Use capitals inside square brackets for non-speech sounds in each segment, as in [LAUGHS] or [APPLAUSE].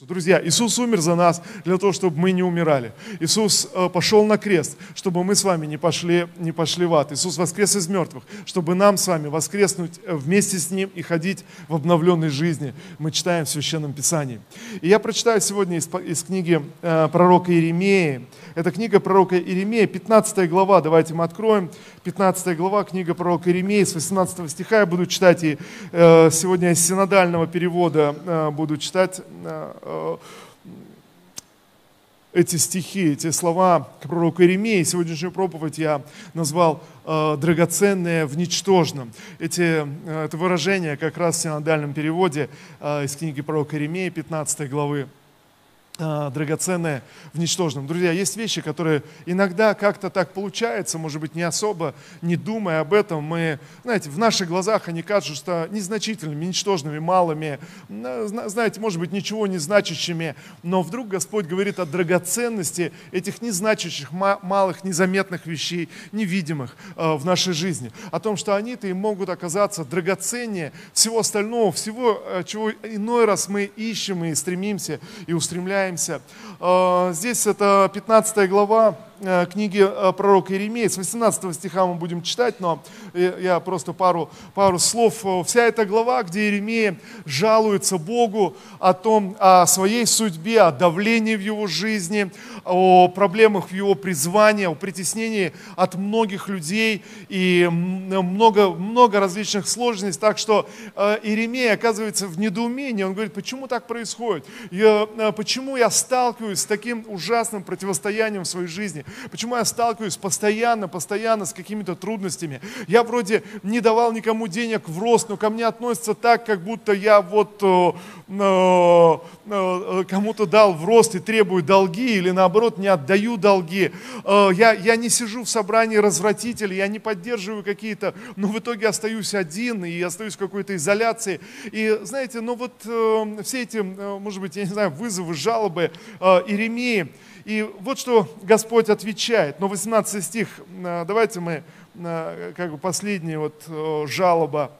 Друзья, Иисус умер за нас для того, чтобы мы не умирали. Иисус э, пошел на крест, чтобы мы с вами не пошли, не пошли в ад. Иисус воскрес из мертвых, чтобы нам с вами воскреснуть э, вместе с Ним и ходить в обновленной жизни. Мы читаем в Священном Писании. И я прочитаю сегодня из, из книги э, пророка Иеремии. Это книга пророка Иеремии, 15 глава. Давайте мы откроем. 15 глава, книга пророка Иеремии, с 18 стиха я буду читать. И сегодня из синодального перевода буду читать эти стихи, эти слова к пророку Иеремии. Сегодняшнюю проповедь я назвал э, «драгоценное в ничтожном». Эти, э, это выражение как раз в синодальном переводе э, из книги пророка Иеремии, 15 главы драгоценное в ничтожном. Друзья, есть вещи, которые иногда как-то так получается, может быть, не особо, не думая об этом, мы, знаете, в наших глазах они кажутся незначительными, ничтожными, малыми, знаете, может быть, ничего не значащими, но вдруг Господь говорит о драгоценности этих незначащих, малых, незаметных вещей, невидимых а, в нашей жизни, о том, что они-то и могут оказаться драгоценнее всего остального, всего, чего иной раз мы ищем и стремимся и устремляемся встречаемся. Э, здесь это 15 глава книги э, пророка Иеремии, с 18 стиха мы будем читать, но я просто пару, пару слов. Вся эта глава, где Иеремия жалуется Богу о том, о своей судьбе, о давлении в его жизни, о проблемах в его призвании, о притеснении от многих людей и много, много различных сложностей. Так что э, Иеремия оказывается в недоумении. Он говорит, почему так происходит? Я, почему я сталкиваюсь с таким ужасным противостоянием в своей жизни? Почему я сталкиваюсь постоянно, постоянно с какими-то трудностями? Я вроде не давал никому денег в рост, но ко мне относятся так, как будто я вот э, э, э, кому-то дал в рост и требую долги, или наоборот не отдаю долги. Э, я, я не сижу в собрании развратителей, я не поддерживаю какие-то, но в итоге остаюсь один и остаюсь в какой-то изоляции. И знаете, ну вот э, все эти, э, может быть, я не знаю, вызовы, жалобы э, Иеремии, и вот что Господь отвечает. Но 18 стих, э, давайте мы, э, как бы последняя вот э, жалоба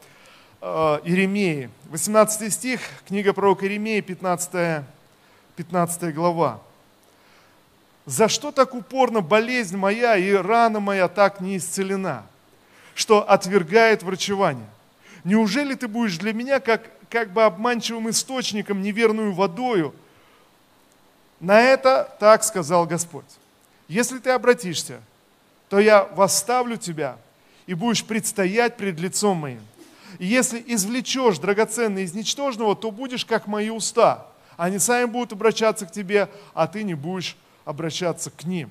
Иеремии. 18 стих, книга пророка Иеремии, 15, 15 глава. «За что так упорно болезнь моя и рана моя так не исцелена, что отвергает врачевание? Неужели ты будешь для меня как, как бы обманчивым источником, неверную водою, на это так сказал Господь. Если ты обратишься, то я восставлю тебя и будешь предстоять пред лицом моим. И если извлечешь драгоценное из ничтожного, то будешь как мои уста. Они сами будут обращаться к тебе, а ты не будешь обращаться к ним.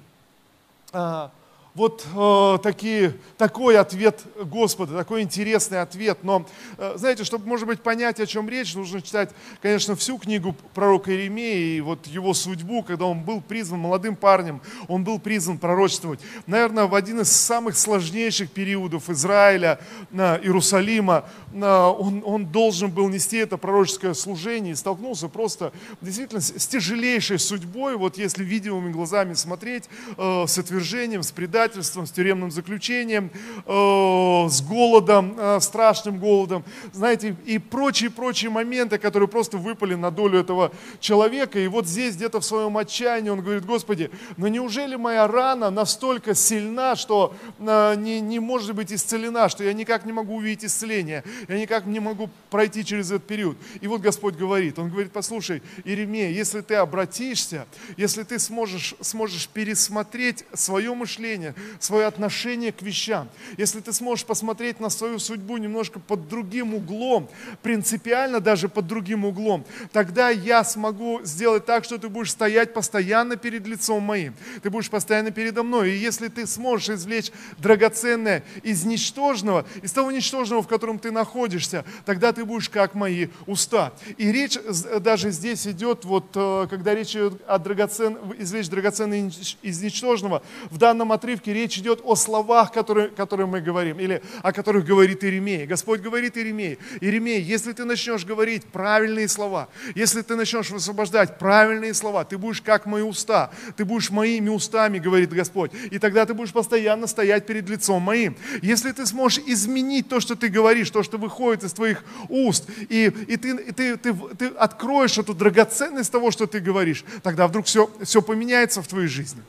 А, вот э, такие, такой ответ Господа, такой интересный ответ. Но, э, знаете, чтобы, может быть, понять, о чем речь, нужно читать, конечно, всю книгу пророка Иеремии и вот его судьбу, когда он был призван молодым парнем, он был призван пророчествовать. Наверное, в один из самых сложнейших периодов Израиля, э, Иерусалима, э, он, он должен был нести это пророческое служение и столкнулся просто действительно с, с тяжелейшей судьбой, вот если видимыми глазами смотреть, э, с отвержением, с предательством, предательством, с тюремным заключением, э, с голодом, э, страшным голодом, знаете, и прочие-прочие моменты, которые просто выпали на долю этого человека. И вот здесь где-то в своем отчаянии он говорит, Господи, но неужели моя рана настолько сильна, что э, не, не может быть исцелена, что я никак не могу увидеть исцеление, я никак не могу пройти через этот период. И вот Господь говорит, Он говорит, послушай, Иеремия, если ты обратишься, если ты сможешь, сможешь пересмотреть свое мышление, свое отношение к вещам, если ты сможешь посмотреть на свою судьбу немножко под другим углом, принципиально даже под другим углом, тогда я смогу сделать так, что ты будешь стоять постоянно перед лицом моим, ты будешь постоянно передо мной. И если ты сможешь извлечь драгоценное из ничтожного, из того ничтожного, в котором ты находишься, тогда ты будешь как мои уста. И речь даже здесь идет, вот, э, когда речь идет о драгоцен... извлечь драгоценное из ничтожного, в данном отрывке отрывке речь идет о словах, которые, которые мы говорим, или о которых говорит Иеремия. Господь говорит Иеремии, Иеремия, если ты начнешь говорить правильные слова, если ты начнешь высвобождать правильные слова, ты будешь как мои уста, ты будешь моими устами, говорит Господь, и тогда ты будешь постоянно стоять перед лицом моим. Если ты сможешь изменить то, что ты говоришь, то, что выходит из твоих уст, и, и, ты, и ты, ты, ты откроешь эту драгоценность того, что ты говоришь, тогда вдруг все, все поменяется в твоей жизни.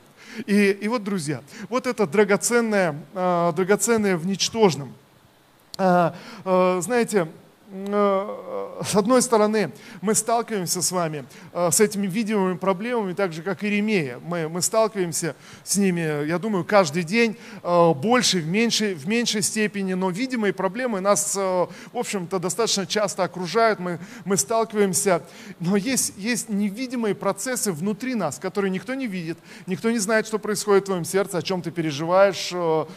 И, и вот, друзья, вот это драгоценное, э, драгоценное в ничтожном. Э, э, знаете, с одной стороны, мы сталкиваемся с вами э, с этими видимыми проблемами, так же, как и Ремея. Мы, мы сталкиваемся с ними, я думаю, каждый день, э, больше, в меньшей, в меньшей степени, но видимые проблемы нас, в общем-то, достаточно часто окружают, мы, мы сталкиваемся, но есть, есть невидимые процессы внутри нас, которые никто не видит, никто не знает, что происходит в твоем сердце, о чем ты переживаешь, что,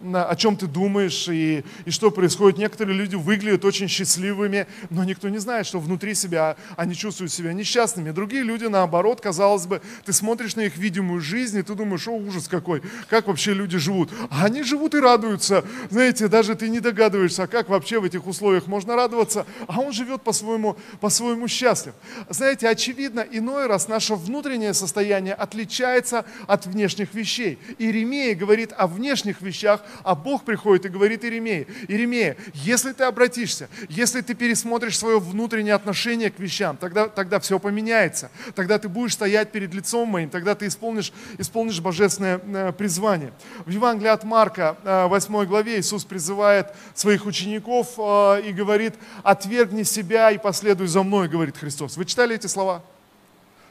о чем ты думаешь и, и что происходит. Некоторые люди вы выглядят очень счастливыми, но никто не знает, что внутри себя они чувствуют себя несчастными. Другие люди, наоборот, казалось бы, ты смотришь на их видимую жизнь, и ты думаешь, о, ужас какой, как вообще люди живут. А они живут и радуются. Знаете, даже ты не догадываешься, а как вообще в этих условиях можно радоваться, а он живет по-своему, по-своему счастлив. Знаете, очевидно, иной раз наше внутреннее состояние отличается от внешних вещей. Иеремия говорит о внешних вещах, а Бог приходит и говорит Иеремии, Иеремия, если ты обратишься обратишься, если ты пересмотришь свое внутреннее отношение к вещам, тогда, тогда все поменяется. Тогда ты будешь стоять перед лицом моим, тогда ты исполнишь, исполнишь божественное э, призвание. В Евангелии от Марка, 8 э, главе, Иисус призывает своих учеников э, и говорит, отвергни себя и последуй за мной, говорит Христос. Вы читали эти слова?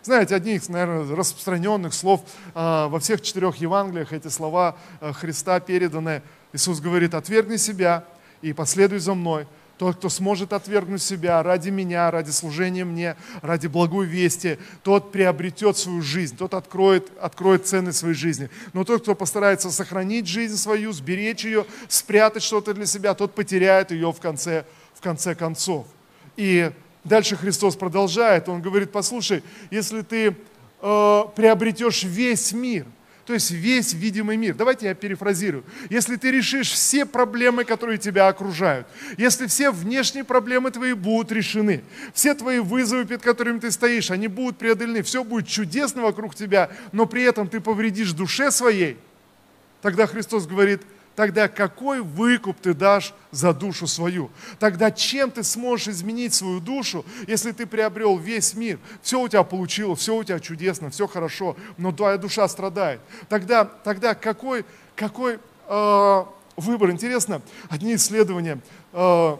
Знаете, одни из, наверное, распространенных слов во всех четырех Евангелиях, эти слова Христа переданы. Иисус говорит, отвергни себя, и последуй за мной. Тот, кто сможет отвергнуть себя ради меня, ради служения мне, ради благой вести, тот приобретет свою жизнь, тот откроет, откроет ценность своей жизни. Но тот, кто постарается сохранить жизнь свою, сберечь ее, спрятать что-то для себя, тот потеряет ее в конце, в конце концов. И дальше Христос продолжает, Он говорит, послушай, если ты э, приобретешь весь мир – то есть весь видимый мир. Давайте я перефразирую. Если ты решишь все проблемы, которые тебя окружают, если все внешние проблемы твои будут решены, все твои вызовы, перед которыми ты стоишь, они будут преодолены, все будет чудесно вокруг тебя, но при этом ты повредишь душе своей, тогда Христос говорит – тогда какой выкуп ты дашь за душу свою? Тогда чем ты сможешь изменить свою душу, если ты приобрел весь мир? Все у тебя получилось, все у тебя чудесно, все хорошо, но твоя душа страдает. Тогда, тогда какой, какой э, выбор? Интересно, одни исследования э,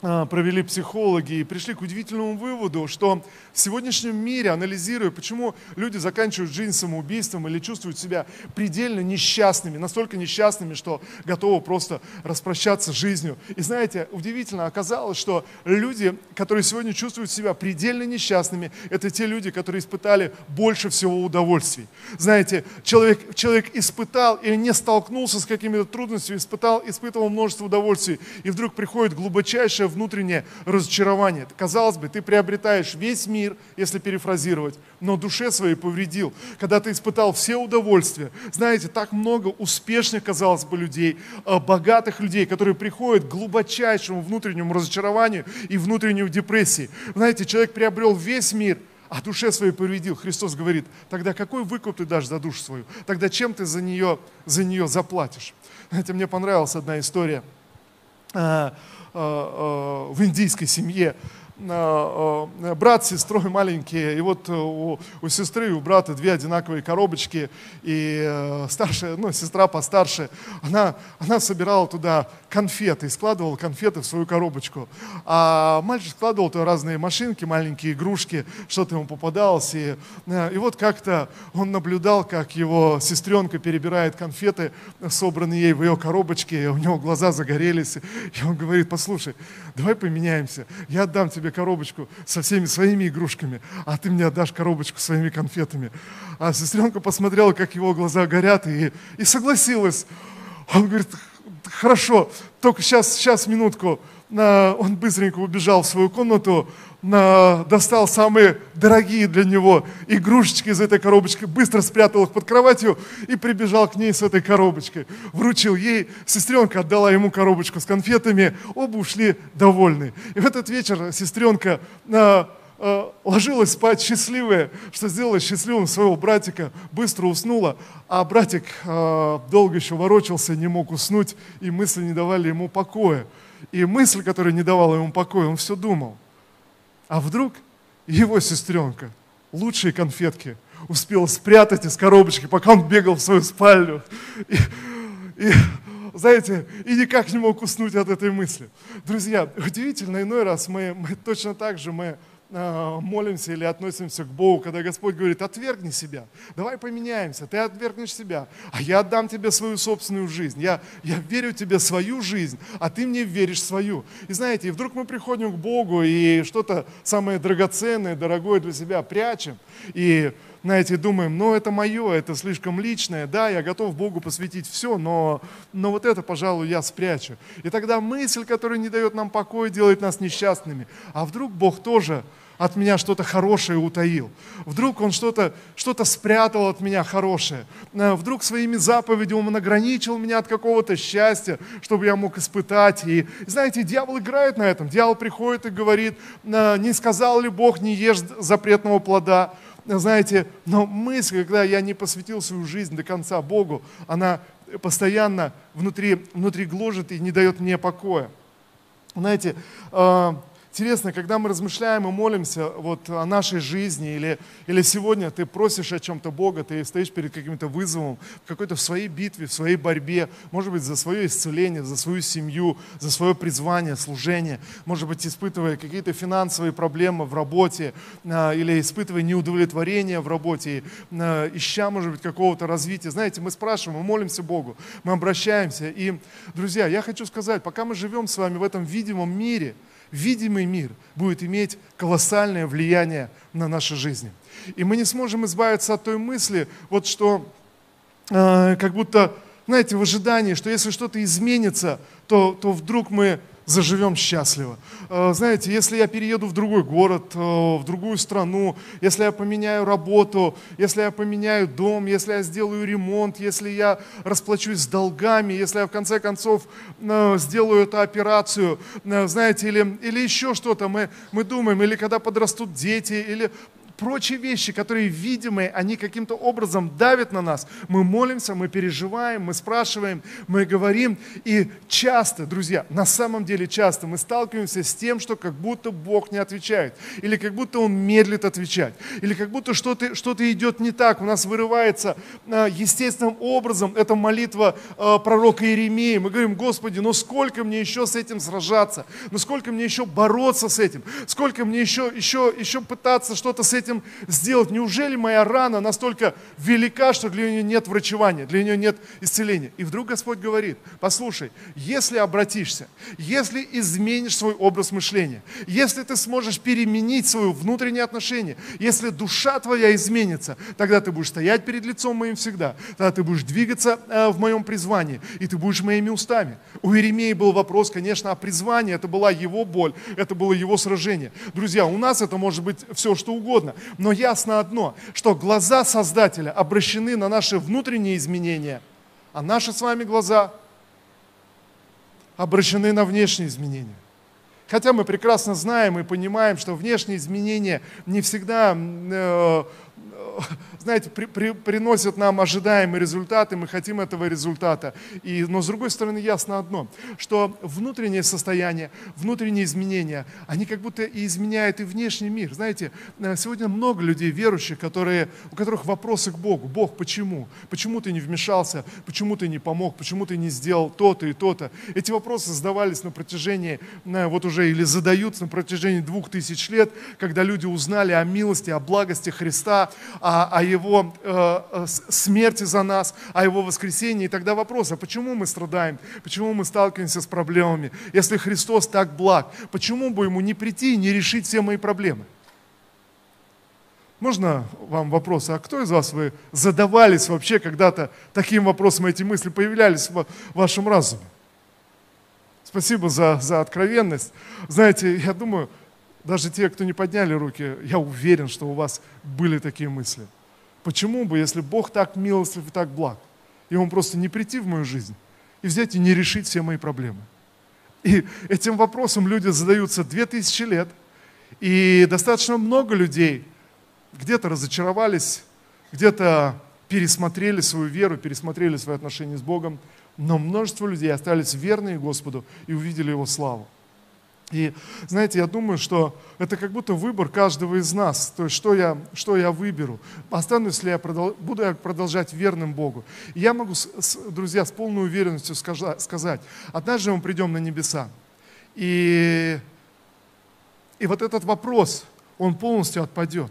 провели психологи и пришли к удивительному выводу, что в сегодняшнем мире, анализируя, почему люди заканчивают жизнь самоубийством или чувствуют себя предельно несчастными, настолько несчастными, что готовы просто распрощаться с жизнью. И знаете, удивительно оказалось, что люди, которые сегодня чувствуют себя предельно несчастными, это те люди, которые испытали больше всего удовольствий. Знаете, человек, человек испытал или не столкнулся с какими-то трудностями, испытал, испытывал множество удовольствий, и вдруг приходит глубочайшее внутреннее разочарование. Казалось бы, ты приобретаешь весь мир, если перефразировать, но душе своей повредил, когда ты испытал все удовольствия. Знаете, так много успешных, казалось бы, людей, э, богатых людей, которые приходят к глубочайшему внутреннему разочарованию и внутренней депрессии. Знаете, человек приобрел весь мир, а душе своей повредил. Христос говорит, тогда какой выкуп ты дашь за душу свою? Тогда чем ты за нее, за нее заплатишь? Знаете, мне понравилась одна история э, в индийской семье Э, э, брат с сестрой маленькие, и вот у, у сестры и у брата две одинаковые коробочки, и э, старшая, ну, сестра постарше, она, она собирала туда конфеты, и складывала конфеты в свою коробочку. А мальчик складывал туда разные машинки, маленькие игрушки, что-то ему попадалось, и, и вот как-то он наблюдал, как его сестренка перебирает конфеты, собранные ей в ее коробочке, и у него глаза загорелись, и он говорит, послушай, давай поменяемся, я отдам тебе тебе коробочку со всеми своими игрушками, а ты мне отдашь коробочку своими конфетами. А сестренка посмотрела, как его глаза горят, и, и согласилась. Он говорит, хорошо, только сейчас, сейчас, минутку, он быстренько убежал в свою комнату, достал самые дорогие для него игрушечки из этой коробочки, быстро спрятал их под кроватью и прибежал к ней с этой коробочкой. Вручил ей, сестренка отдала ему коробочку с конфетами, оба ушли довольны. И в этот вечер сестренка э, ложилась спать счастливая, что сделала счастливым своего братика, быстро уснула, а братик э, долго еще ворочался, не мог уснуть, и мысли не давали ему покоя. И мысль, которая не давала ему покоя, он все думал – а вдруг его сестренка лучшие конфетки успела спрятать из коробочки, пока он бегал в свою спальню. И, и знаете, и никак не мог уснуть от этой мысли. Друзья, удивительно, иной раз мы, мы точно так же мы молимся или относимся к Богу, когда Господь говорит, отвергни себя, давай поменяемся, ты отвергнешь себя, а я отдам тебе свою собственную жизнь, я, я верю тебе свою жизнь, а ты мне веришь свою. И знаете, и вдруг мы приходим к Богу и что-то самое драгоценное, дорогое для себя прячем, и знаете, думаем, ну это мое, это слишком личное, да, я готов Богу посвятить все, но, но вот это, пожалуй, я спрячу. И тогда мысль, которая не дает нам покоя, делает нас несчастными. А вдруг Бог тоже от меня что-то хорошее утаил. Вдруг Он что-то что спрятал от меня хорошее. Э, вдруг своими заповедями Он ограничил меня от какого-то счастья, чтобы я мог испытать. И знаете, дьявол играет на этом. Дьявол приходит и говорит, «Э, не сказал ли Бог, не ешь запретного плода знаете, но мысль, когда я не посвятил свою жизнь до конца Богу, она постоянно внутри, внутри гложет и не дает мне покоя. Знаете, э, Интересно, когда мы размышляем и молимся вот о нашей жизни, или, или сегодня ты просишь о чем-то Бога, ты стоишь перед каким-то вызовом, в какой-то в своей битве, в своей борьбе, может быть, за свое исцеление, за свою семью, за свое призвание, служение, может быть, испытывая какие-то финансовые проблемы в работе, а, или испытывая неудовлетворение в работе, а, ища, может быть, какого-то развития. Знаете, мы спрашиваем, мы молимся Богу, мы обращаемся. И, друзья, я хочу сказать, пока мы живем с вами в этом видимом мире – видимый мир будет иметь колоссальное влияние на наши жизни. И мы не сможем избавиться от той мысли, вот что э, как будто, знаете, в ожидании, что если что-то изменится, то, то вдруг мы заживем счастливо. Э, знаете, если я перееду в другой город, э, в другую страну, если я поменяю работу, если я поменяю дом, если я сделаю ремонт, если я расплачусь с долгами, если я в конце концов э, сделаю эту операцию, знаете, или, или еще что-то мы, мы думаем, или когда подрастут дети, или прочие вещи, которые видимые, они каким-то образом давят на нас. Мы молимся, мы переживаем, мы спрашиваем, мы говорим. И часто, друзья, на самом деле часто мы сталкиваемся с тем, что как будто Бог не отвечает. Или как будто Он медлит отвечать. Или как будто что-то что идет не так. У нас вырывается а, естественным образом эта молитва а, пророка Иеремии. Мы говорим, Господи, ну сколько мне еще с этим сражаться? Ну сколько мне еще бороться с этим? Сколько мне еще, еще, еще пытаться что-то с этим этим сделать? Неужели моя рана настолько велика, что для нее нет врачевания, для нее нет исцеления? И вдруг Господь говорит, послушай, если обратишься, если изменишь свой образ мышления, если ты сможешь переменить свое внутреннее отношение, если душа твоя изменится, тогда ты будешь стоять перед лицом моим всегда, тогда ты будешь двигаться э, в моем призвании, и ты будешь моими устами. У Иеремии был вопрос, конечно, о призвании, это была его боль, это было его сражение. Друзья, у нас это может быть все, что угодно. Но ясно одно, что глаза Создателя обращены на наши внутренние изменения, а наши с вами глаза обращены на внешние изменения. Хотя мы прекрасно знаем и понимаем, что внешние изменения не всегда э, [LAUGHS] знаете, при, при, приносят нам ожидаемые результаты, мы хотим этого результата. И, но с другой стороны ясно одно, что внутреннее состояние, внутренние изменения, они как будто и изменяют и внешний мир. Знаете, э, сегодня много людей верующих, которые, у которых вопросы к Богу. Бог, почему? Почему ты не вмешался? Почему ты не помог? Почему ты не сделал то-то и то-то? Эти вопросы задавались на протяжении, э, вот уже или задаются на протяжении двух тысяч лет, когда люди узнали о милости, о благости Христа, о, о Его э, э смерти за нас, о Его воскресении. И тогда вопрос, а почему мы страдаем? Почему мы сталкиваемся с проблемами? Если Христос так благ, почему бы Ему не прийти и не решить все мои проблемы? Можно вам вопрос, а кто из вас вы задавались вообще когда-то таким вопросом, эти мысли появлялись в вашем разуме? Спасибо за, за откровенность. Знаете, я думаю, даже те, кто не подняли руки, я уверен, что у вас были такие мысли. Почему бы, если Бог так милостив и так благ, и Он просто не прийти в мою жизнь и взять и не решить все мои проблемы? И этим вопросом люди задаются две тысячи лет, и достаточно много людей где-то разочаровались, где-то пересмотрели свою веру, пересмотрели свои отношения с Богом, но множество людей остались верные Господу и увидели Его славу. И знаете, я думаю, что это как будто выбор каждого из нас. То есть, что я, что я выберу? Останусь ли я, буду я продолжать верным Богу? И я могу, друзья, с полной уверенностью сказать, однажды мы придем на небеса. И, и вот этот вопрос, он полностью отпадет.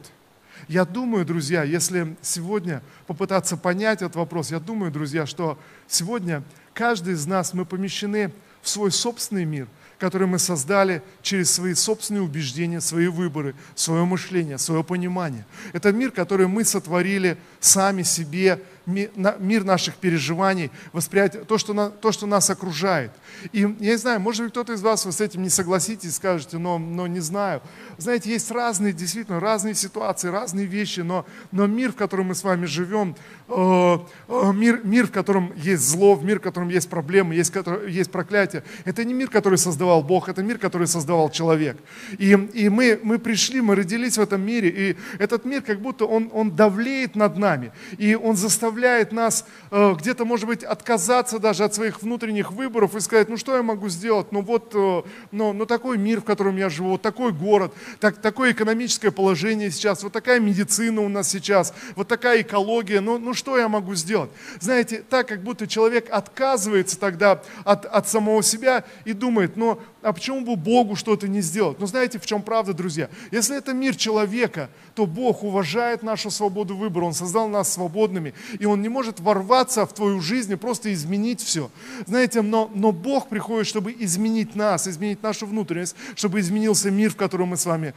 Я думаю, друзья, если сегодня попытаться понять этот вопрос, я думаю, друзья, что сегодня каждый из нас, мы помещены в свой собственный мир – который мы создали через свои собственные убеждения, свои выборы, свое мышление, свое понимание. Это мир, который мы сотворили сами себе, мир наших переживаний, восприятие, то, что, на, то, что нас окружает. И я не знаю, может быть, кто-то из вас вы с этим не согласитесь, скажете, но, но не знаю. Знаете, есть разные, действительно, разные ситуации, разные вещи, но, но мир, в котором мы с вами живем, э, э, мир, мир, в котором есть зло, мир, в котором есть проблемы, есть, есть проклятие, это не мир, который создавал Бог, это мир, который создавал человек. И, и мы, мы пришли, мы родились в этом мире, и этот мир как будто он, он давлеет над нами, и он заставляет заставляет нас э, где-то, может быть, отказаться даже от своих внутренних выборов и сказать, ну что я могу сделать, ну вот, э, ну, ну такой мир, в котором я живу, вот такой город, так, такое экономическое положение сейчас, вот такая медицина у нас сейчас, вот такая экология, ну, ну что я могу сделать? Знаете, так как будто человек отказывается тогда от, от самого себя и думает, ну а почему бы Богу что-то не сделать? Но знаете, в чем правда, друзья? Если это мир человека, то Бог уважает нашу свободу выбора. Он создал нас свободными, и Он не может ворваться в твою жизнь и просто изменить все. Знаете, но, но Бог приходит, чтобы изменить нас, изменить нашу внутренность, чтобы изменился мир, в котором мы с вами,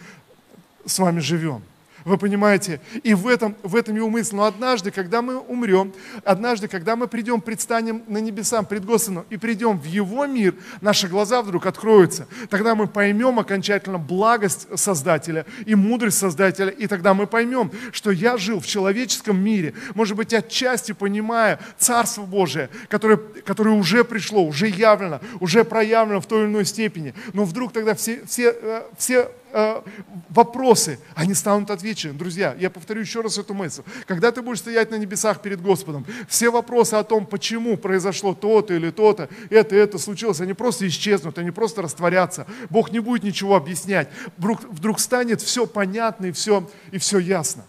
с вами живем. Вы понимаете? И в этом, в этом его мысль. Но однажды, когда мы умрем, однажды, когда мы придем, предстанем на небесам пред Господом и придем в Его мир, наши глаза вдруг откроются. Тогда мы поймем окончательно благость Создателя и мудрость Создателя. И тогда мы поймем, что я жил в человеческом мире, может быть, отчасти понимая Царство Божие, которое, которое уже пришло, уже явлено, уже проявлено в той или иной степени. Но вдруг тогда все, все, э, все Э, вопросы, они станут отвечены. Друзья, я повторю еще раз эту мысль. Когда ты будешь стоять на небесах перед Господом, все вопросы о том, почему произошло то-то или то-то, это, это случилось, они просто исчезнут, они просто растворятся. Бог не будет ничего объяснять. Вдруг, вдруг станет все понятно и все, и все ясно.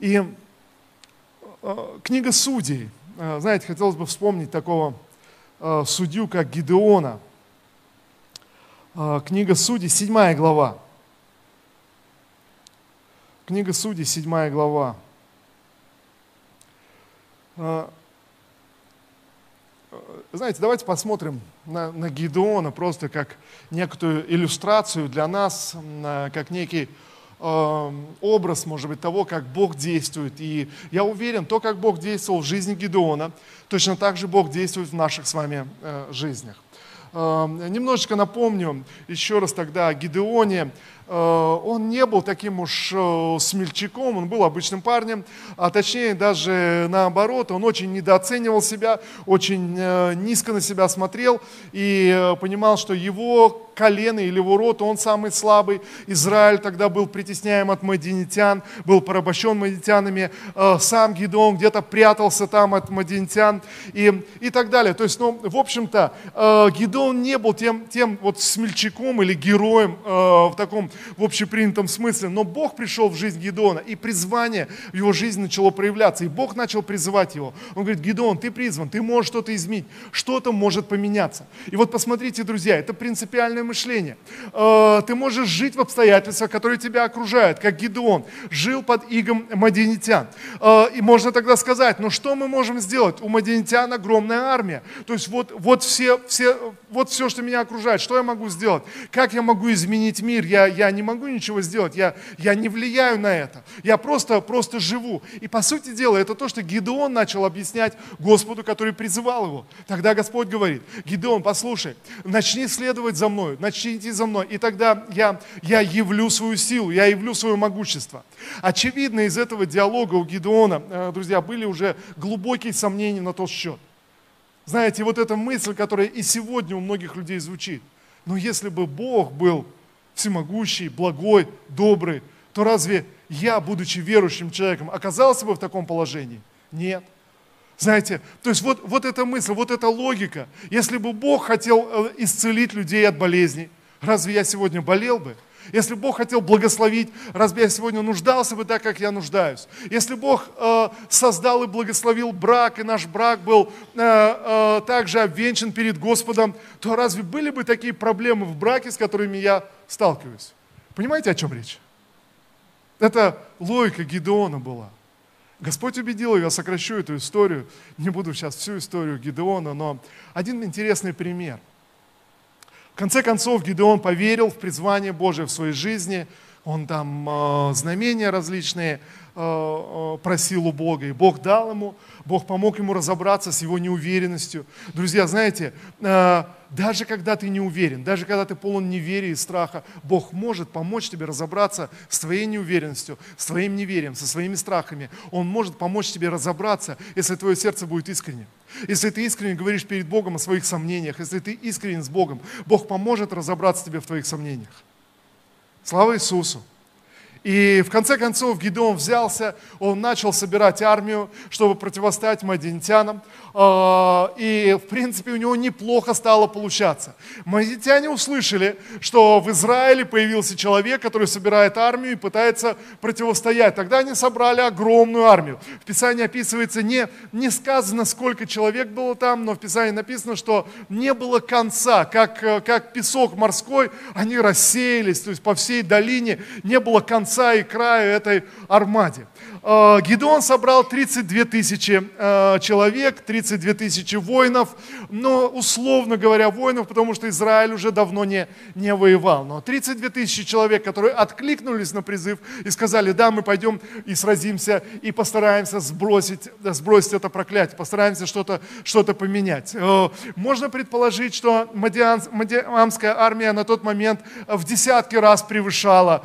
И э, книга Судей, э, знаете, хотелось бы вспомнить такого э, судью, как Гидеона – книга Судей, 7 глава. Книга Судей, 7 глава. А, знаете, давайте посмотрим на, на Гидеона просто как некоторую иллюстрацию для нас, как некий э, образ, может быть, того, как Бог действует. И я уверен, то, как Бог действовал в жизни Гидеона, точно так же Бог действует в наших с вами э, жизнях. Эм, немножечко напомню еще раз тогда о Гидеоне. Э, он не был таким уж э, смельчаком, он был обычным парнем, а точнее даже наоборот, он очень недооценивал себя, очень э, низко на себя смотрел и понимал, что его колено или его род, он самый слабый. Израиль тогда был притесняем от мадинитян, был порабощен мадинитянами, сам Гидеон где-то прятался там от мадинитян и, и так далее. То есть, ну, в общем-то, Гидеон не был тем, тем вот смельчаком или героем в таком в общепринятом смысле, но Бог пришел в жизнь Гедеона, и призвание в его жизни начало проявляться, и Бог начал призывать его. Он говорит, Гедеон, ты призван, ты можешь что-то изменить, что-то может поменяться. И вот посмотрите, друзья, это принципиальный мышление. Э, ты можешь жить в обстоятельствах, которые тебя окружают, как Гидеон жил под игом мадинитян. Э, и можно тогда сказать, ну что мы можем сделать? У мадинитян огромная армия. То есть вот, вот, все, все, вот все, что меня окружает, что я могу сделать? Как я могу изменить мир? Я, я не могу ничего сделать, я, я не влияю на это. Я просто, просто живу. И по сути дела, это то, что Гидеон начал объяснять Господу, который призывал его. Тогда Господь говорит, Гидеон, послушай, начни следовать за мной, начни идти за мной, и тогда я, я явлю свою силу, я явлю свое могущество. Очевидно, из этого диалога у Гидеона, э, друзья, были уже глубокие сомнения на тот счет. Знаете, вот эта мысль, которая и сегодня у многих людей звучит. Но если бы Бог был всемогущий, благой, добрый, то разве я, будучи верующим человеком, оказался бы в таком положении? Нет. Знаете, то есть вот, вот эта мысль, вот эта логика. Если бы Бог хотел э, исцелить людей от болезней, разве я сегодня болел бы? Если Бог хотел благословить, разве я сегодня нуждался бы так, как я нуждаюсь? Если Бог э, создал и благословил брак, и наш брак был э, э, также обвенчан перед Господом, то разве были бы такие проблемы в браке, с которыми я сталкиваюсь? Понимаете, о чем речь? Это логика Гидеона была. Господь убедил я сокращу эту историю, не буду сейчас всю историю Гидеона, но один интересный пример. В конце концов, Гидеон поверил в призвание Божие в своей жизни, он там э, знамения различные э, э, просил у Бога, и Бог дал ему, Бог помог ему разобраться с его неуверенностью. Друзья, знаете, э, даже когда ты не уверен, даже когда ты полон неверия и страха, Бог может помочь тебе разобраться с твоей неуверенностью, с твоим неверием, со своими страхами. Он может помочь тебе разобраться, если твое сердце будет искренним. Если ты искренне говоришь перед Богом о своих сомнениях, если ты искренен с Богом, Бог поможет разобраться тебе в твоих сомнениях. Слава Иисусу! И в конце концов Гидеон взялся, он начал собирать армию, чтобы противостоять мадинтянам. А, и, в принципе, у него неплохо стало получаться. Мадинтяне услышали, что в Израиле появился человек, который собирает армию и пытается противостоять. Тогда они собрали огромную армию. В Писании описывается, не, не сказано, сколько человек было там, но в Писании написано, что не было конца, как, как песок морской, они рассеялись, то есть по всей долине не было конца конца и края этой армаде. Э, Гедеон собрал 32 тысячи э, человек, 32 тысячи воинов, но условно говоря воинов, потому что Израиль уже давно не, не воевал. Но 32 тысячи человек, которые откликнулись на призыв и сказали, да, мы пойдем и сразимся, и постараемся сбросить, сбросить это проклятие, постараемся что-то что поменять. Э, можно предположить, что Мадиамская армия на тот момент в десятки раз превышала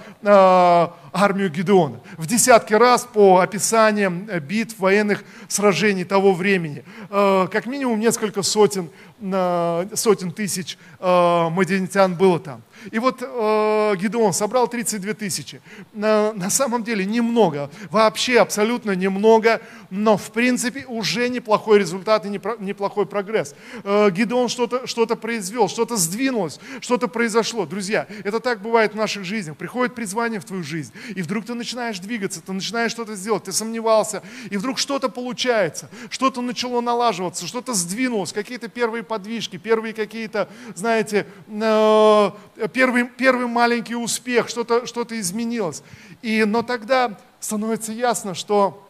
армию Гедеона. В десятки раз по описаниям битв, военных сражений того времени. Э, как минимум несколько сотен, сотен тысяч э, мадианитян было там. И вот э, Гедеон собрал 32 тысячи. На, на самом деле немного, вообще абсолютно немного, но в принципе уже неплохой результат и неплохой прогресс. Э, Гедеон что-то что произвел, что-то сдвинулось, что-то произошло. Друзья, это так бывает в наших жизнях. Приходит призвание в твою жизнь, и вдруг ты начинаешь двигаться, ты начинаешь что-то сделать, ты сомневался, и вдруг что-то получается, что-то начало налаживаться, что-то сдвинулось, какие-то первые подвижки, первые какие-то, знаете, э, первый, первый маленький успех, что-то что изменилось. И, но тогда становится ясно, что,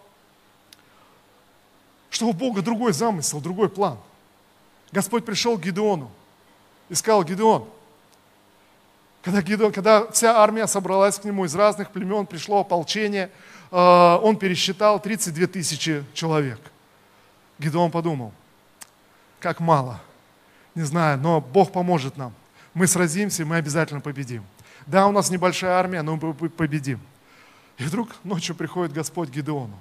что у Бога другой замысел, другой план. Господь пришел к Гедеону и сказал, Гедеон, когда, Гедеон, когда вся армия собралась к нему из разных племен, пришло ополчение, э, он пересчитал 32 тысячи человек. Гедеон подумал, как мало, не знаю, но Бог поможет нам мы сразимся, мы обязательно победим. Да, у нас небольшая армия, но мы победим. И вдруг ночью приходит Господь Гидеону.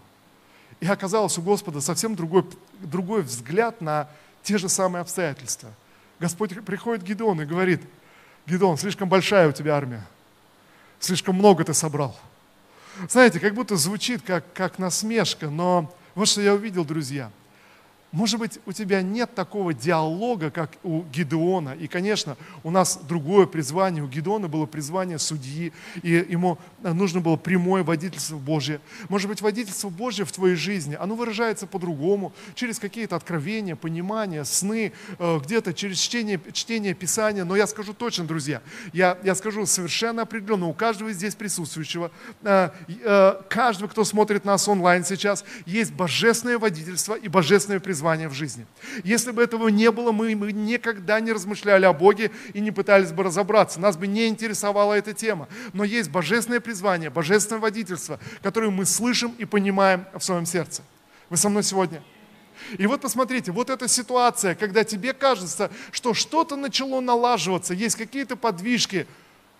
И оказалось у Господа совсем другой, другой взгляд на те же самые обстоятельства. Господь приходит к Гидеону и говорит, Гидеон, слишком большая у тебя армия, слишком много ты собрал. Знаете, как будто звучит как, как насмешка, но вот что я увидел, друзья. Может быть, у тебя нет такого диалога, как у Гедеона. И, конечно, у нас другое призвание. У Гедеона было призвание судьи, и ему нужно было прямое водительство Божье. Может быть, водительство Божье в твоей жизни, оно выражается по-другому, через какие-то откровения, понимания, сны, э, где-то через чтение, чтение Писания. Но я скажу точно, друзья, я, я скажу совершенно определенно, у каждого здесь присутствующего, э, э, каждого, кто смотрит нас онлайн сейчас, есть божественное водительство и божественное призвание призвание в жизни. Если бы этого не было, мы, мы никогда не размышляли о Боге и не пытались бы разобраться. Нас бы не интересовала эта тема. Но есть божественное призвание, божественное водительство, которое мы слышим и понимаем в своем сердце. Вы со мной сегодня? И вот посмотрите, вот эта ситуация, когда тебе кажется, что что-то начало налаживаться, есть какие-то подвижки,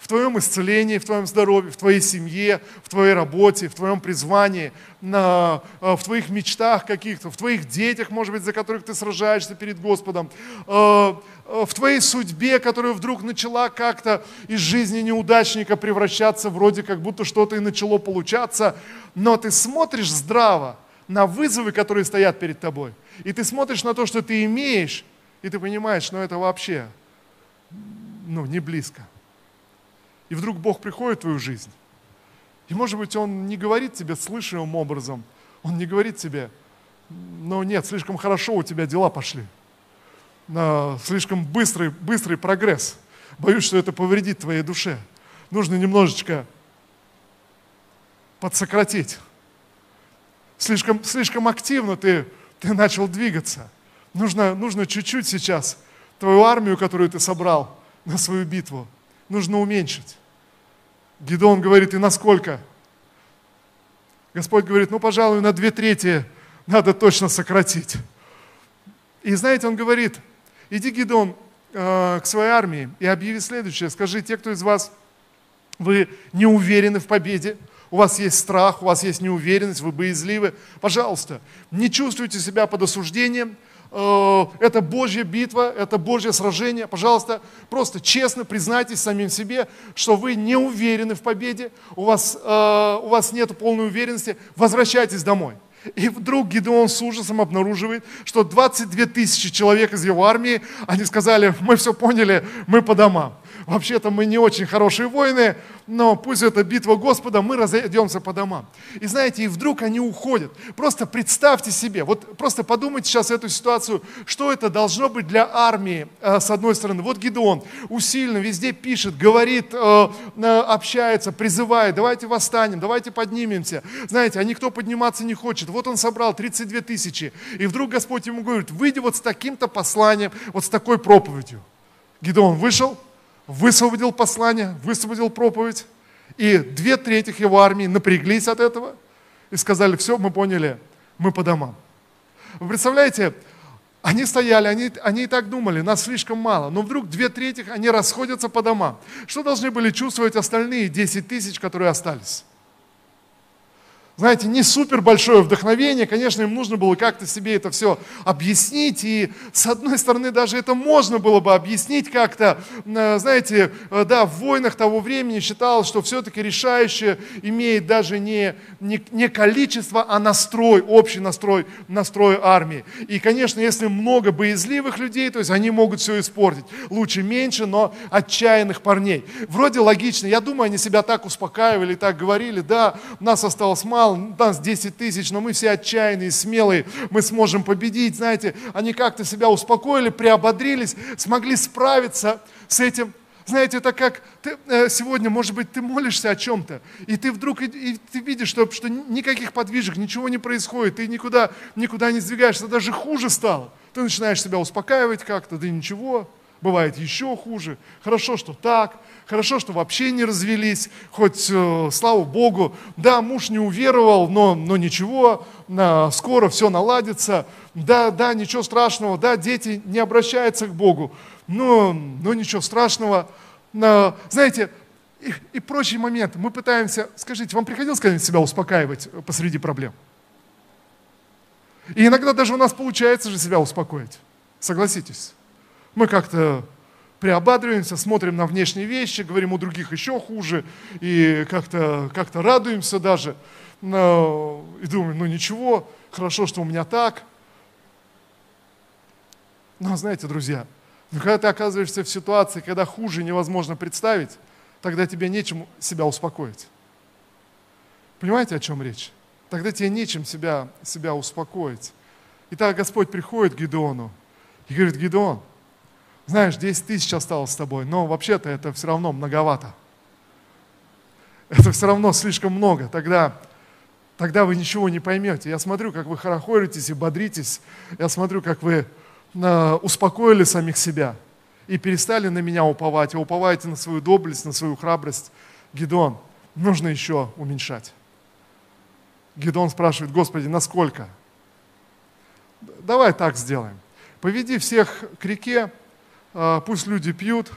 в твоем исцелении, в твоем здоровье, в твоей семье, в твоей работе, в твоем призвании, на, э, в твоих мечтах каких-то, в твоих детях, может быть, за которых ты сражаешься перед Господом, э, э, в твоей судьбе, которая вдруг начала как-то из жизни неудачника превращаться, вроде как будто что-то и начало получаться, но ты смотришь здраво на вызовы, которые стоят перед тобой, и ты смотришь на то, что ты имеешь, и ты понимаешь, ну это вообще ну, не близко. И вдруг Бог приходит в твою жизнь. И может быть, Он не говорит тебе слышимым образом, Он не говорит тебе, ну нет, слишком хорошо у тебя дела пошли. Слишком быстрый, быстрый прогресс. Боюсь, что это повредит твоей душе. Нужно немножечко подсократить. Слишком, слишком активно ты, ты начал двигаться. Нужно, нужно чуть-чуть сейчас твою армию, которую ты собрал на свою битву, нужно уменьшить. Гедеон говорит, и насколько? Господь говорит, ну, пожалуй, на две трети надо точно сократить. И знаете, он говорит, иди, Гедеон, э, к своей армии и объяви следующее. Скажи, те, кто из вас, вы не уверены в победе, у вас есть страх, у вас есть неуверенность, вы боязливы, пожалуйста, не чувствуйте себя под осуждением – это Божья битва, это Божье сражение. Пожалуйста, просто честно признайтесь самим себе, что вы не уверены в победе, у вас, э, у вас нет полной уверенности, возвращайтесь домой. И вдруг Гидеон с ужасом обнаруживает, что 22 тысячи человек из его армии, они сказали, мы все поняли, мы по домам. Вообще-то мы не очень хорошие воины, но пусть это битва Господа, мы разойдемся по домам. И знаете, и вдруг они уходят. Просто представьте себе, вот просто подумайте сейчас эту ситуацию, что это должно быть для армии, э, с одной стороны. Вот Гидеон усиленно везде пишет, говорит, э, э, общается, призывает, давайте восстанем, давайте поднимемся. Знаете, а никто подниматься не хочет. Вот он собрал 32 тысячи. И вдруг Господь ему говорит, выйди вот с таким-то посланием, вот с такой проповедью. Гидеон вышел, высвободил послание, высвободил проповедь, и две трети его армии напряглись от этого и сказали, все, мы поняли, мы по домам. Вы представляете, они стояли, они, они и так думали, нас слишком мало, но вдруг две трети, они расходятся по домам. Что должны были чувствовать остальные 10 тысяч, которые остались? Знаете, не супер большое вдохновение, конечно, им нужно было как-то себе это все объяснить, и с одной стороны даже это можно было бы объяснить как-то, э, знаете, э, да, в войнах того времени считалось, что все-таки решающее имеет даже не, не, не количество, а настрой, общий настрой, настрой армии. И, конечно, если много боязливых людей, то есть они могут все испортить. Лучше меньше, но отчаянных парней. Вроде логично, я думаю, они себя так успокаивали, так говорили, да, нас осталось мало, знал, нас 10 тысяч, но мы все отчаянные, смелые, мы сможем победить. Знаете, они как-то себя успокоили, приободрились, смогли справиться с этим. Знаете, это как ты, э, сегодня, может быть, ты молишься о чем-то, и ты вдруг и, и ты видишь, что, что никаких подвижек, ничего не происходит, ты никуда, никуда не сдвигаешься, даже хуже стало. Ты начинаешь себя успокаивать как-то, да ничего, бывает еще хуже. Хорошо, что так, Хорошо, что вообще не развелись, хоть, э, слава Богу, да, муж не уверовал, но, но ничего, э, скоро все наладится, да, да, ничего страшного, да, дети не обращаются к Богу, но, но ничего страшного. Э, знаете, и, и прочие моменты. Мы пытаемся, скажите, вам приходилось когда-нибудь себя успокаивать посреди проблем? И иногда даже у нас получается же себя успокоить. Согласитесь. Мы как-то приободриваемся, смотрим на внешние вещи, говорим у других еще хуже, и как-то как радуемся даже, и думаем, ну ничего, хорошо, что у меня так. Но знаете, друзья, но когда ты оказываешься в ситуации, когда хуже невозможно представить, тогда тебе нечем себя успокоить. Понимаете, о чем речь? Тогда тебе нечем себя, себя успокоить. И так Господь приходит к Гедеону и говорит, Гедеон, знаешь, 10 тысяч осталось с тобой, но вообще-то это все равно многовато. Это все равно слишком много. Тогда, тогда вы ничего не поймете. Я смотрю, как вы хорохоритесь и бодритесь. Я смотрю, как вы э, успокоили самих себя и перестали на меня уповать, и уповаете на свою доблесть, на свою храбрость. Гедон, нужно еще уменьшать. Гедон спрашивает, Господи, насколько? Давай так сделаем. Поведи всех к реке, а, пусть люди пьют,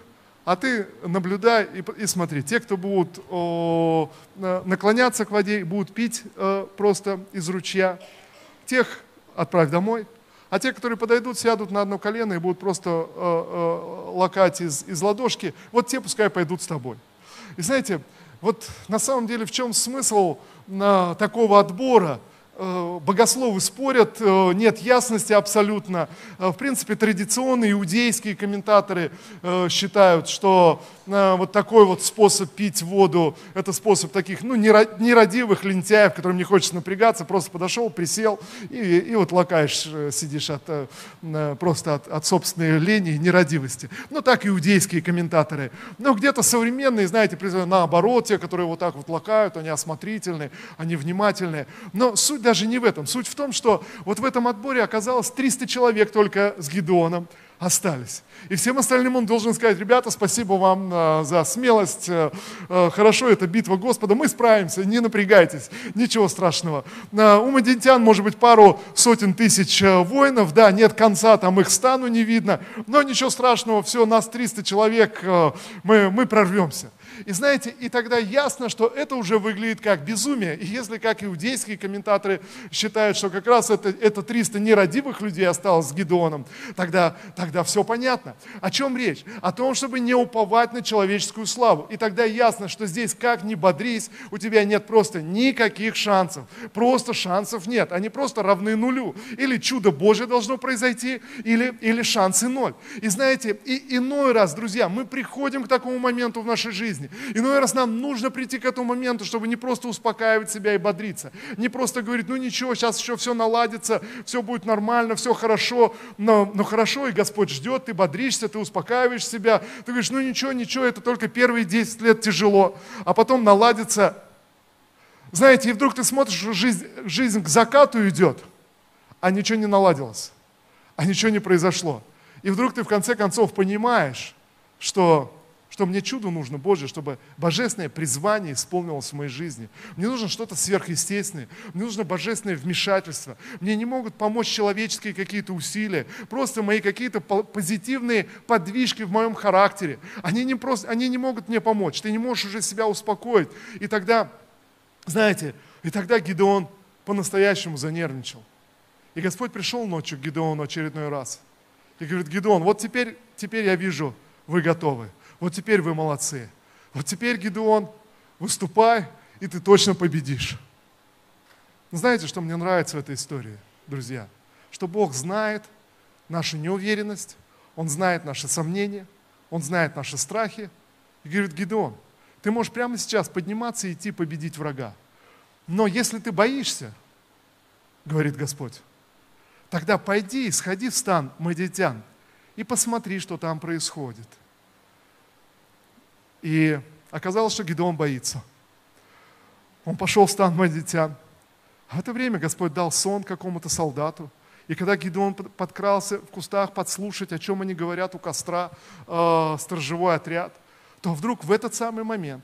а ты наблюдай и, и смотри. Те, кто будут о, наклоняться к воде, будут пить э, просто из ручья, тех отправь домой. А те, которые подойдут, сядут на одно колено и будут просто э, э, лакать из, из ладошки, вот те пускай пойдут с тобой. И знаете, вот на самом деле в чем смысл э, такого отбора – богословы спорят, э, нет ясности абсолютно. Э, в принципе, традиционные иудейские комментаторы считают, что вот такой вот способ пить воду, это способ таких, ну, нерадивых лентяев, которым не хочется напрягаться, просто подошел, присел и, и вот лакаешь, сидишь от, просто от, от собственной лени и нерадивости. Ну, так иудейские комментаторы. Но где-то современные, знаете, наоборот, те, которые вот так вот лакают, они осмотрительные, они внимательные. Но суть даже не в этом. Суть в том, что вот в этом отборе оказалось 300 человек только с Гедеоном остались. И всем остальным он должен сказать, ребята, спасибо вам э, за смелость, э, э, хорошо, это битва Господа, мы справимся, не напрягайтесь, ничего страшного. У мадинтян может быть пару сотен тысяч воинов, да, нет конца, там их стану не видно, но ничего страшного, все, нас 300 человек, мы, мы прорвемся. И знаете, и тогда ясно, что это уже выглядит как безумие. И если, как иудейские комментаторы считают, что как раз это, это 300 нерадивых людей осталось с Гедеоном, тогда, тогда все понятно. О чем речь? О том, чтобы не уповать на человеческую славу. И тогда ясно, что здесь как ни бодрись, у тебя нет просто никаких шансов. Просто шансов нет. Они просто равны нулю. Или чудо Божье должно произойти, или, или шансы ноль. И знаете, и иной раз, друзья, мы приходим к такому моменту в нашей жизни, Иной раз нам нужно прийти к этому моменту, чтобы не просто успокаивать себя и бодриться. Не просто говорить, ну ничего, сейчас еще все наладится, все будет нормально, все хорошо. Но, но хорошо, и Господь ждет, ты бодришься, ты успокаиваешь себя. Ты говоришь, ну ничего, ничего, это только первые 10 лет тяжело. А потом наладится. Знаете, и вдруг ты смотришь, что жизнь, жизнь к закату идет, а ничего не наладилось, а ничего не произошло. И вдруг ты в конце концов понимаешь, что что мне чудо нужно, Боже, чтобы божественное призвание исполнилось в моей жизни. Мне нужно что-то сверхъестественное, мне нужно божественное вмешательство. Мне не могут помочь человеческие какие-то усилия, просто мои какие-то позитивные подвижки в моем характере. Они не, просто, они не могут мне помочь, ты не можешь уже себя успокоить. И тогда, знаете, и тогда Гидеон по-настоящему занервничал. И Господь пришел ночью к Гидеону очередной раз. И говорит, Гидеон, вот теперь, теперь я вижу, вы готовы вот теперь вы молодцы. Вот теперь, Гедеон, выступай, и ты точно победишь. знаете, что мне нравится в этой истории, друзья? Что Бог знает нашу неуверенность, Он знает наши сомнения, Он знает наши страхи. И говорит, Гедеон, ты можешь прямо сейчас подниматься и идти победить врага. Но если ты боишься, говорит Господь, тогда пойди сходи в стан мадитян и посмотри, что там происходит – и оказалось, что Гедеон боится. Он пошел в стан мадитян. А в это время Господь дал сон какому-то солдату. И когда Гедеон подкрался в кустах подслушать, о чем они говорят у костра, э, сторожевой отряд, то вдруг в этот самый момент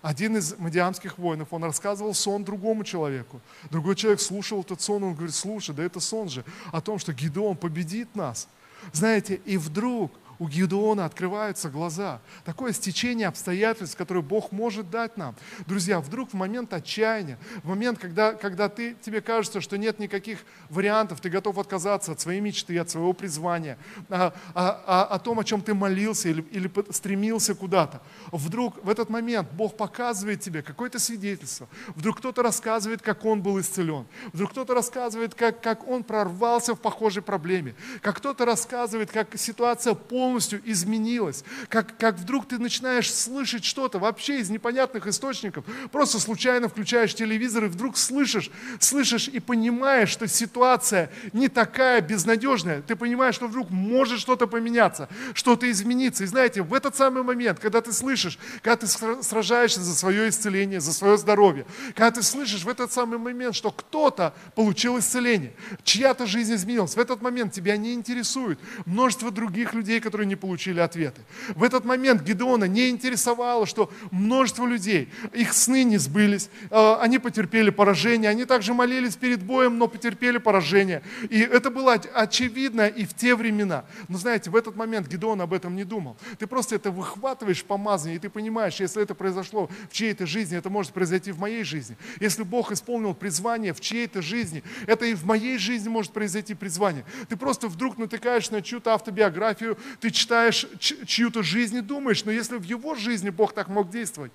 один из мадиамских воинов, он рассказывал сон другому человеку. Другой человек слушал этот сон, он говорит, слушай, да это сон же о том, что Гедеон победит нас. Знаете, и вдруг у Гедеона открываются глаза. Такое стечение обстоятельств, которое Бог может дать нам. Друзья, вдруг в момент отчаяния, в момент, когда, когда ты, тебе кажется, что нет никаких вариантов, ты готов отказаться от своей мечты, от своего призвания, о, о, о том, о чем ты молился или, или стремился куда-то. Вдруг в этот момент Бог показывает тебе какое-то свидетельство. Вдруг кто-то рассказывает, как он был исцелен. Вдруг кто-то рассказывает, как, как он прорвался в похожей проблеме. Как кто-то рассказывает, как ситуация полностью изменилась. Как, как вдруг ты начинаешь слышать что-то вообще из непонятных источников. Просто случайно включаешь телевизор и вдруг слышишь, слышишь и понимаешь, что ситуация не такая безнадежная. Ты понимаешь, что вдруг может что-то поменяться, что-то измениться. И знаете, в этот самый момент, когда ты слышишь, когда ты сражаешься за свое исцеление, за свое здоровье, когда ты слышишь в этот самый момент, что кто-то получил исцеление, чья-то жизнь изменилась, в этот момент тебя не интересует множество других людей, которые не получили ответы. В этот момент Гедеона не интересовало, что множество людей, их сны не сбылись, э, они потерпели поражение, они также молились перед боем, но потерпели поражение. И это было очевидно и в те времена. Но знаете, в этот момент Гедеон об этом не думал. Ты просто это выхватываешь помазание, и ты понимаешь, если это произошло в чьей-то жизни, это может произойти в моей жизни. Если Бог исполнил призвание в чьей-то жизни, это и в моей жизни может произойти призвание. Ты просто вдруг натыкаешься на чью-то автобиографию, ты читаешь чью-то жизнь и думаешь, но если в его жизни Бог так мог действовать,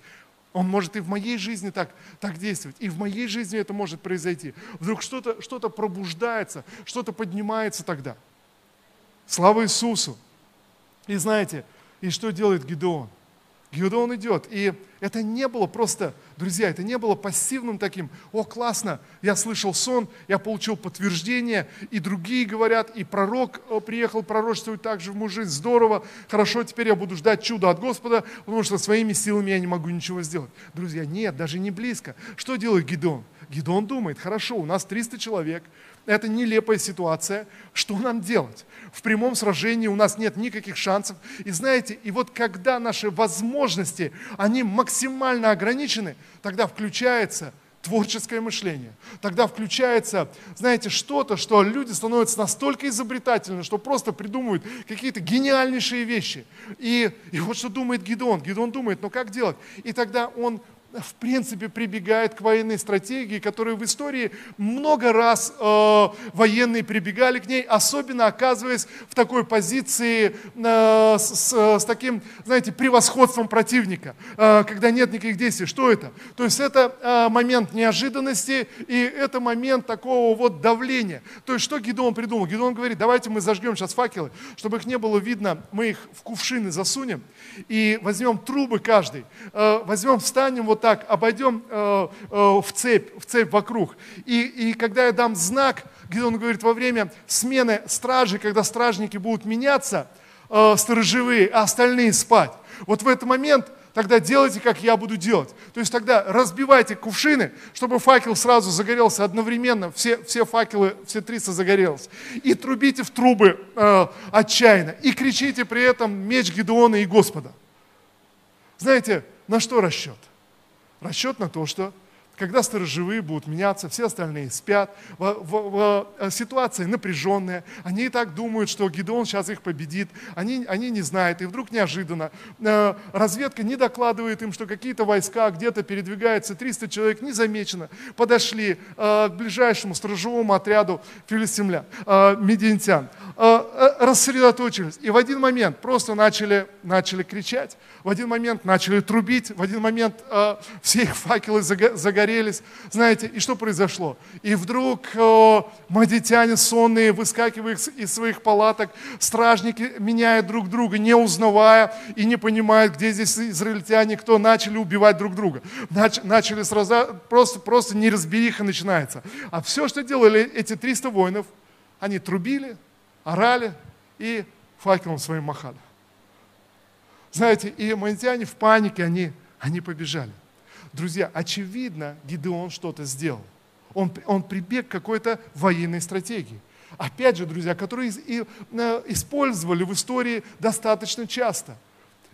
он может и в моей жизни так, так действовать. И в моей жизни это может произойти. Вдруг что-то что пробуждается, что-то поднимается тогда. Слава Иисусу! И знаете, и что делает Гедеон? Гедеон идет. И это не было просто, друзья, это не было пассивным таким, о, классно, я слышал сон, я получил подтверждение, и другие говорят, и пророк э, приехал пророчествовать также в мою здорово, хорошо, теперь я буду ждать чуда от Господа, потому что своими силами я не могу ничего сделать. Друзья, нет, даже не близко. Что делает Гедеон? Гедеон думает, хорошо, у нас 300 человек, это нелепая ситуация. Что нам делать? В прямом сражении у нас нет никаких шансов. И знаете, и вот когда наши возможности, они максимально ограничены, тогда включается творческое мышление. Тогда включается, знаете, что-то, что люди становятся настолько изобретательны, что просто придумывают какие-то гениальнейшие вещи. И, и вот что думает Гидон. Гидон думает, ну как делать? И тогда он в принципе прибегает к военной стратегии, которую в истории много раз э, военные прибегали к ней, особенно оказываясь в такой позиции э, с, с таким, знаете, превосходством противника, э, когда нет никаких действий. Что это? То есть это э, момент неожиданности и это момент такого вот давления. То есть что Гидеон придумал? Гидеон говорит, давайте мы зажгем сейчас факелы, чтобы их не было видно, мы их в кувшины засунем и возьмем трубы каждый, э, возьмем, встанем вот так, обойдем э, э, в цепь, в цепь вокруг. И, и когда я дам знак, где он говорит, во время смены стражи, когда стражники будут меняться, э, сторожевые, а остальные спать. Вот в этот момент тогда делайте, как я буду делать. То есть тогда разбивайте кувшины, чтобы факел сразу загорелся одновременно, все, все факелы, все 300 загорелось. И трубите в трубы э, отчаянно. И кричите при этом меч Гедеона и Господа. Знаете, на что расчет? Расчет на то, что когда сторожевые будут меняться, все остальные спят, в, в, в, э, ситуация напряженная, они и так думают, что Гидеон сейчас их победит, они, они не знают, и вдруг неожиданно э, разведка не докладывает им, что какие-то войска где-то передвигаются, 300 человек незамечено, подошли э, к ближайшему сторожевому отряду филистимлян, э, медиантян, э, э, рассредоточились, и в один момент просто начали, начали кричать, в один момент начали трубить, в один момент все их факелы загорелись. Знаете, и что произошло? И вдруг э, мадитяне сонные выскакивают из своих палаток, стражники меняют друг друга, не узнавая и не понимают, где здесь израильтяне, кто начали убивать друг друга. Нач, начали сразу, просто, просто неразбериха начинается. А все, что делали эти 300 воинов, они трубили, орали и факелом своим махали. Знаете, и манитяне в панике, они, они побежали. Друзья, очевидно, Гидеон что-то сделал. Он, он прибег к какой-то военной стратегии. Опять же, друзья, которые э, использовали в истории достаточно часто.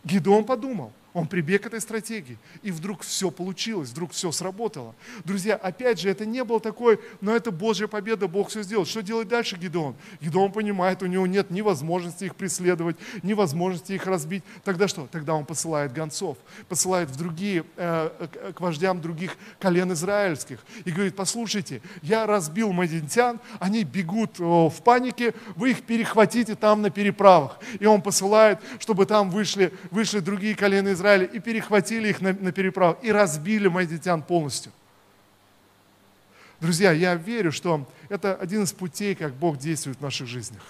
Гидеон подумал, Он прибег к этой стратегии, и вдруг все получилось, вдруг все сработало. Друзья, опять же, это не было такой, но это Божья победа, Бог все сделал. Что делать дальше Гедеон? Гедеон понимает, у него нет ни возможности их преследовать, ни возможности их разбить. Тогда что? Тогда он посылает гонцов, посылает в другие, э, к вождям других колен израильских и говорит, послушайте, я разбил мадинтян, они бегут в панике, вы их перехватите там на переправах. И он посылает, чтобы там вышли, вышли другие колена Израиля Израиля и перехватили их на, на переправу и разбили мадитян полностью. Друзья, я верю, что это один из путей, как Бог действует в наших жизнях.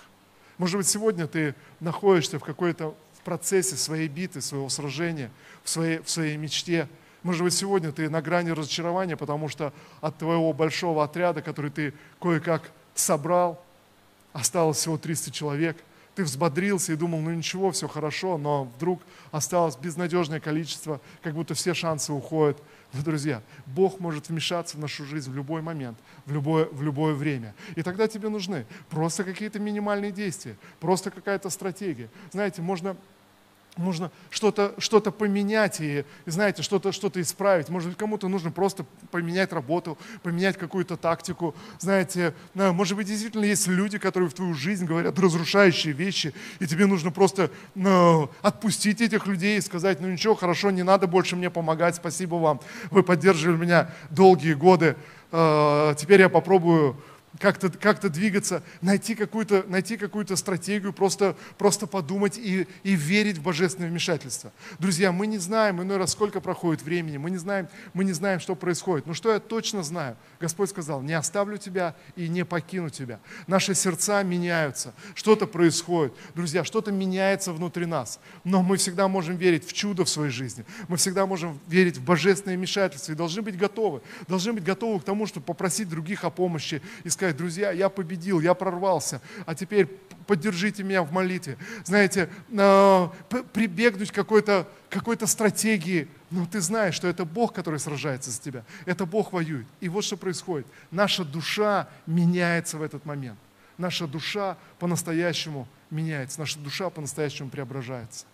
Может быть, сегодня ты находишься в какой-то процессе своей биты, своего сражения, в своей, в своей мечте. Может быть, сегодня ты на грани разочарования, потому что от твоего большого отряда, который ты кое-как собрал, осталось всего 300 человек – ты взбодрился и думал, ну ничего, все хорошо, но вдруг осталось безнадежное количество, как будто все шансы уходят. Но, друзья, Бог может вмешаться в нашу жизнь в любой момент, в любое, в любое время. И тогда тебе нужны просто какие-то минимальные действия, просто какая-то стратегия. Знаете, можно нужно что-то что поменять и, знаете, что-то что исправить. Может быть, кому-то нужно просто поменять работу, поменять какую-то тактику. Знаете, э, может быть, действительно есть люди, которые в твою жизнь говорят разрушающие вещи, и тебе нужно просто ну, отпустить этих людей и сказать, ну ничего, хорошо, не надо больше мне помогать, спасибо вам, вы поддерживали меня долгие годы, э, теперь я попробую как-то как двигаться, найти какую-то найти какую стратегию, просто, просто подумать и, и верить в божественное вмешательство. Друзья, мы не знаем иной раз, сколько проходит времени, мы не знаем, мы не знаем, что происходит. Но что я точно знаю? Господь сказал, не оставлю тебя и не покину тебя. Наши сердца меняются, что-то происходит. Друзья, что-то меняется внутри нас. Но мы всегда можем верить в чудо в своей жизни. Мы всегда можем верить в божественное вмешательство и должны быть готовы. Должны быть готовы к тому, чтобы попросить других о помощи и сказать, друзья, я победил, я прорвался, а теперь поддержите меня в молитве. Знаете, э, прибегнуть к какой-то какой стратегии, но ты знаешь, что это Бог, который сражается за тебя. Это Бог воюет. И вот что происходит. Наша душа меняется в этот момент. Наша душа по-настоящему меняется. Наша душа по-настоящему преображается.